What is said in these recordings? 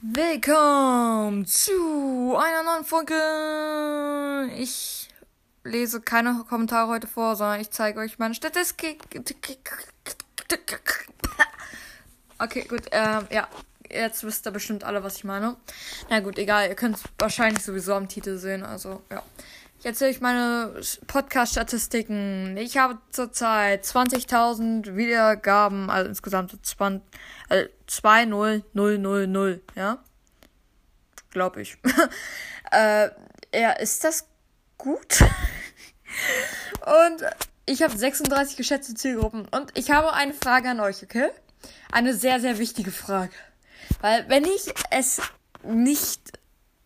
Willkommen zu einer neuen Folge. Ich lese keine Kommentare heute vor, sondern ich zeige euch meine Statistik. Okay, gut. Ähm, ja, jetzt wisst ihr bestimmt alle, was ich meine. Na gut, egal. Ihr könnt es wahrscheinlich sowieso am Titel sehen. Also, ja. Ich erzähle euch meine Podcast-Statistiken. Ich habe zurzeit 20.000 Wiedergaben, also insgesamt 20, also 20000, ja? Glaube ich. äh, ja, ist das gut? und ich habe 36 geschätzte Zielgruppen. Und ich habe eine Frage an euch, okay? Eine sehr, sehr wichtige Frage. Weil, wenn ich es nicht.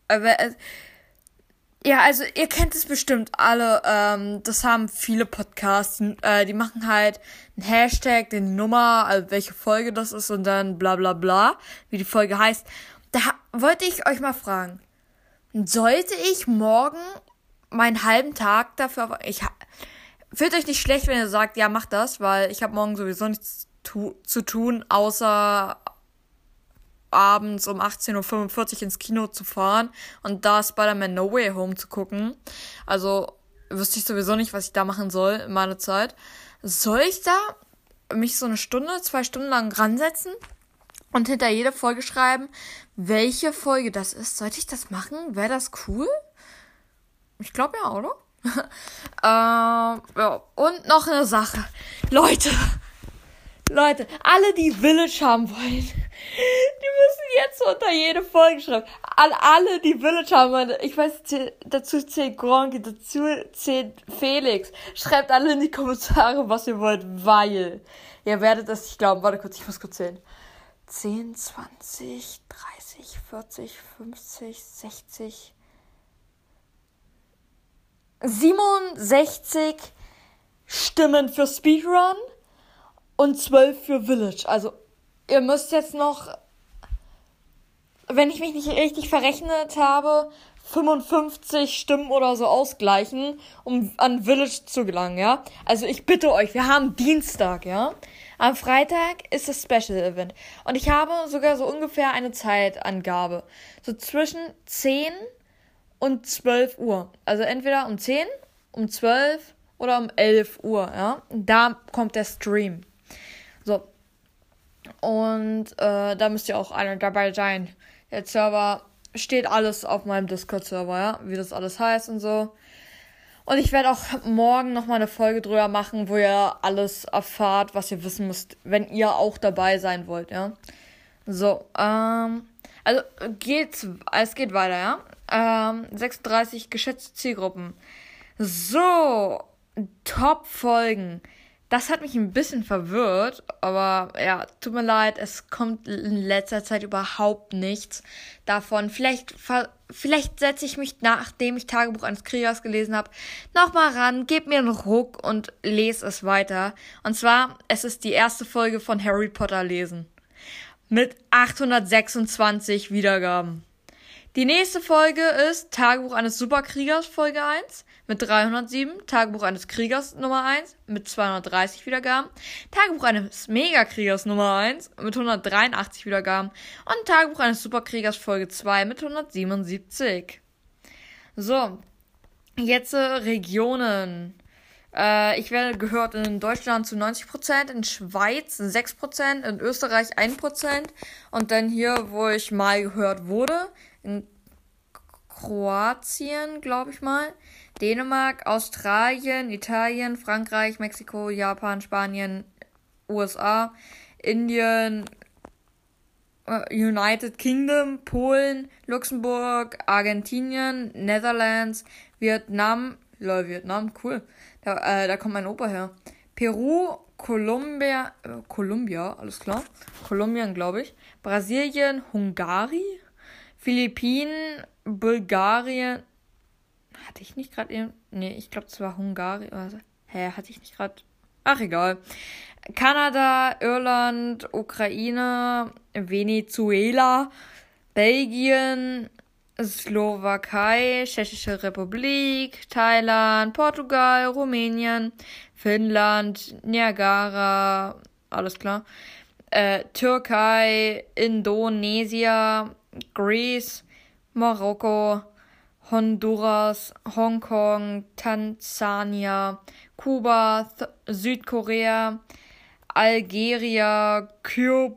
Äh, ja, also ihr kennt es bestimmt alle. Ähm, das haben viele Podcasts. Äh, die machen halt einen Hashtag, den Nummer, also welche Folge das ist und dann bla bla bla, wie die Folge heißt. Da wollte ich euch mal fragen. Sollte ich morgen meinen halben Tag dafür. Ich fühlt euch nicht schlecht, wenn ihr sagt, ja, mach das, weil ich habe morgen sowieso nichts tu zu tun, außer abends um 18.45 Uhr ins Kino zu fahren und da Spider-Man No Way Home zu gucken. Also wüsste ich sowieso nicht, was ich da machen soll in meiner Zeit. Soll ich da mich so eine Stunde, zwei Stunden lang ransetzen und hinter jede Folge schreiben, welche Folge das ist? Sollte ich das machen? Wäre das cool? Ich glaube ja, oder? ähm, ja. Und noch eine Sache. Leute, Leute, alle, die Village haben wollen, die müssen jetzt unter jede Folge schreiben. Alle, alle die Village haben wollen, ich weiß, dazu zählt Gronki, dazu zählt Felix. Schreibt alle in die Kommentare, was ihr wollt, weil ihr werdet es nicht glauben. Warte kurz, ich muss kurz zählen. 10, 20, 30, 40, 50, 60, 67 Stimmen für Speedrun und 12 für Village. Also ihr müsst jetzt noch, wenn ich mich nicht richtig verrechnet habe, 55 Stimmen oder so ausgleichen, um an Village zu gelangen, ja? Also ich bitte euch, wir haben Dienstag, ja? Am Freitag ist das Special Event. Und ich habe sogar so ungefähr eine Zeitangabe. So zwischen 10 und 12 Uhr. Also entweder um 10, um 12 oder um 11 Uhr, ja? Da kommt der Stream. So. Und äh, da müsst ihr auch einer dabei sein. Der Server steht alles auf meinem Discord-Server, ja, wie das alles heißt und so. Und ich werde auch morgen nochmal eine Folge drüber machen, wo ihr alles erfahrt, was ihr wissen müsst, wenn ihr auch dabei sein wollt, ja. So, ähm, also geht's, es geht weiter, ja. Ähm, 36 geschätzte Zielgruppen. So, Top-Folgen. Das hat mich ein bisschen verwirrt, aber ja, tut mir leid, es kommt in letzter Zeit überhaupt nichts davon. Vielleicht, vielleicht setze ich mich, nachdem ich Tagebuch eines Kriegers gelesen habe, nochmal ran, gebe mir einen Ruck und lese es weiter. Und zwar, es ist die erste Folge von Harry Potter lesen. Mit 826 Wiedergaben. Die nächste Folge ist Tagebuch eines Superkriegers, Folge 1 mit 307, Tagebuch eines Kriegers Nummer 1 mit 230 Wiedergaben, Tagebuch eines Megakriegers Nummer 1 mit 183 Wiedergaben. Und Tagebuch eines Superkriegers Folge 2 mit 177. So, jetzt äh, Regionen. Äh, ich werde gehört in Deutschland zu 90%, in Schweiz 6%, in Österreich 1% und dann hier, wo ich mal gehört wurde, in Kroatien, glaube ich mal, Dänemark, Australien, Italien, Frankreich, Mexiko, Japan, Spanien, USA, Indien, äh, United Kingdom, Polen, Luxemburg, Argentinien, Netherlands, Vietnam, lol, Vietnam, cool. Da, äh, da kommt mein Opa her. Peru, Kolumbia, äh, Kolumbia, alles klar. Kolumbien, glaube ich. Brasilien, Hungari, Philippinen, Bulgarien. Hatte ich nicht gerade eben. Nee, ich glaube, es war Hungari. Also, hä, hatte ich nicht gerade. Ach, egal. Kanada, Irland, Ukraine, Venezuela, Belgien, Slowakei, Tschechische Republik, Thailand, Portugal, Rumänien, Finnland, Niagara, alles klar, äh, Türkei, Indonesia, Greece, Marokko, Honduras, Hongkong, Tansania, Kuba, Th Südkorea, Algeria, Ky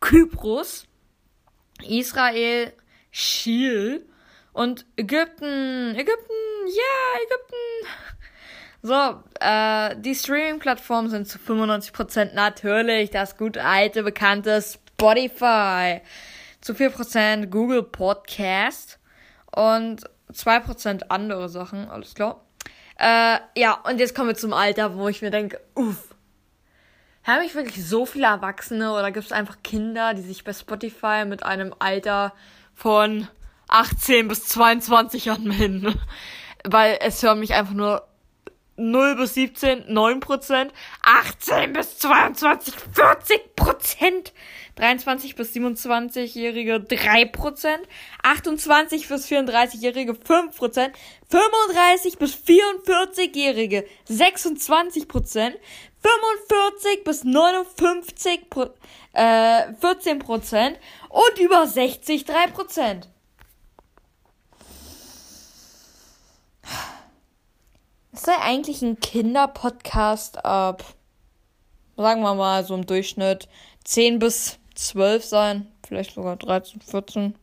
Kypros, Israel, Chile und Ägypten. Ägypten, ja, Ägypten. So, äh, die Streaming-Plattformen sind zu 95% natürlich das gut alte, bekannte Spotify. Zu 4% Google Podcast und 2% andere Sachen, alles klar. Äh, ja, und jetzt kommen wir zum Alter, wo ich mir denke, uff. Haben ich wirklich so viele Erwachsene oder gibt es einfach Kinder, die sich bei Spotify mit einem Alter von 18 bis 22 anmelden? Weil es hören mich einfach nur 0 bis 17, 9%, 18 bis 22, 40%, 23 bis 27-Jährige 3%, 28 bis 34-Jährige 5%, 35 bis 44-Jährige 26%, 45 bis 59 äh, 14% und über 60 3%. Es sei eigentlich ein Kinderpodcast ab, sagen wir mal, so im Durchschnitt 10 bis 12 sein. Vielleicht sogar 13, 14.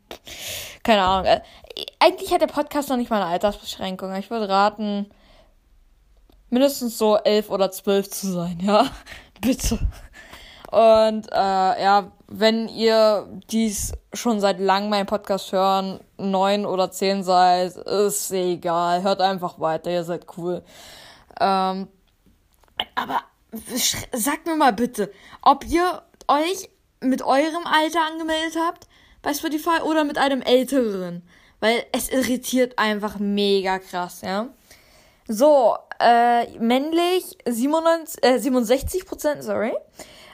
Keine Ahnung. Äh, eigentlich hat der Podcast noch nicht mal eine Altersbeschränkung. Ich würde raten, mindestens so 11 oder 12 zu sein, ja. Bitte. Und äh, ja, wenn ihr dies schon seit langem meinen Podcast hören, neun oder zehn seid, ist egal. Hört einfach weiter, ihr seid cool. Ähm, aber sagt mir mal bitte, ob ihr euch mit eurem Alter angemeldet habt bei Spotify oder mit einem älteren. Weil es irritiert einfach mega krass, ja. So, äh, männlich 97, äh, 67%, sorry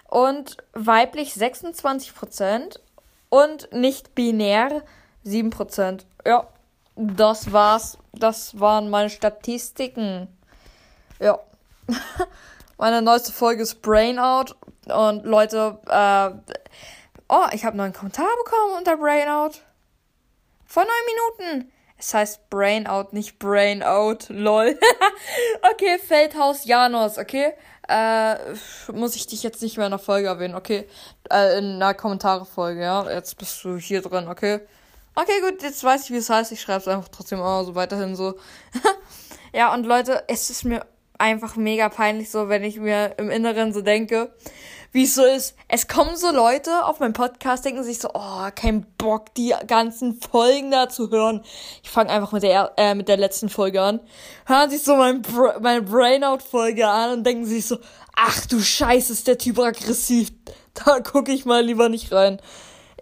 und weiblich 26% und nicht binär 7%. Ja, das war's. Das waren meine Statistiken. Ja. meine neueste Folge ist Brainout. Und Leute, äh, oh, ich habe einen neuen Kommentar bekommen unter Brainout. Vor neun Minuten. Es heißt Brainout, nicht Brainout. Lol. okay, Feldhaus Janos, okay? Äh, muss ich dich jetzt nicht mehr in der Folge erwähnen, okay? Äh, in einer Kommentare-Folge, ja? Jetzt bist du hier drin, okay? Okay, gut, jetzt weiß ich, wie es heißt. Ich schreibe es einfach trotzdem immer so weiterhin so. ja, und Leute, es ist mir einfach mega peinlich so, wenn ich mir im Inneren so denke, wie es so ist. Es kommen so Leute auf meinen Podcast, denken sich so, oh, kein Bock, die ganzen Folgen da zu hören. Ich fange einfach mit der, äh, mit der letzten Folge an. Hören sich so mein, Bra meine Brainout-Folge an und denken sich so, ach du Scheiße, ist der Typ aggressiv. Da gucke ich mal lieber nicht rein.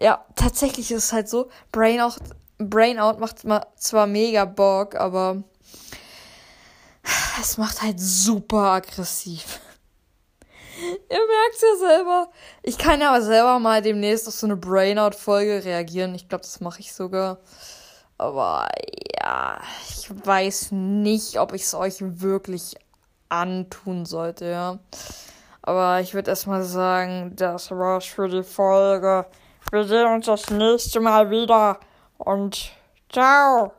Ja, tatsächlich ist es halt so, Brainout, Brainout macht zwar mega Bock, aber es macht halt super aggressiv. Ihr merkt's ja selber. Ich kann ja aber selber mal demnächst auf so eine Brainout-Folge reagieren. Ich glaube, das mache ich sogar. Aber ja, ich weiß nicht, ob ich es euch wirklich antun sollte, ja. Aber ich würde erstmal sagen, das war's für die Folge. Wir sehen uns das nächste Mal wieder und ciao.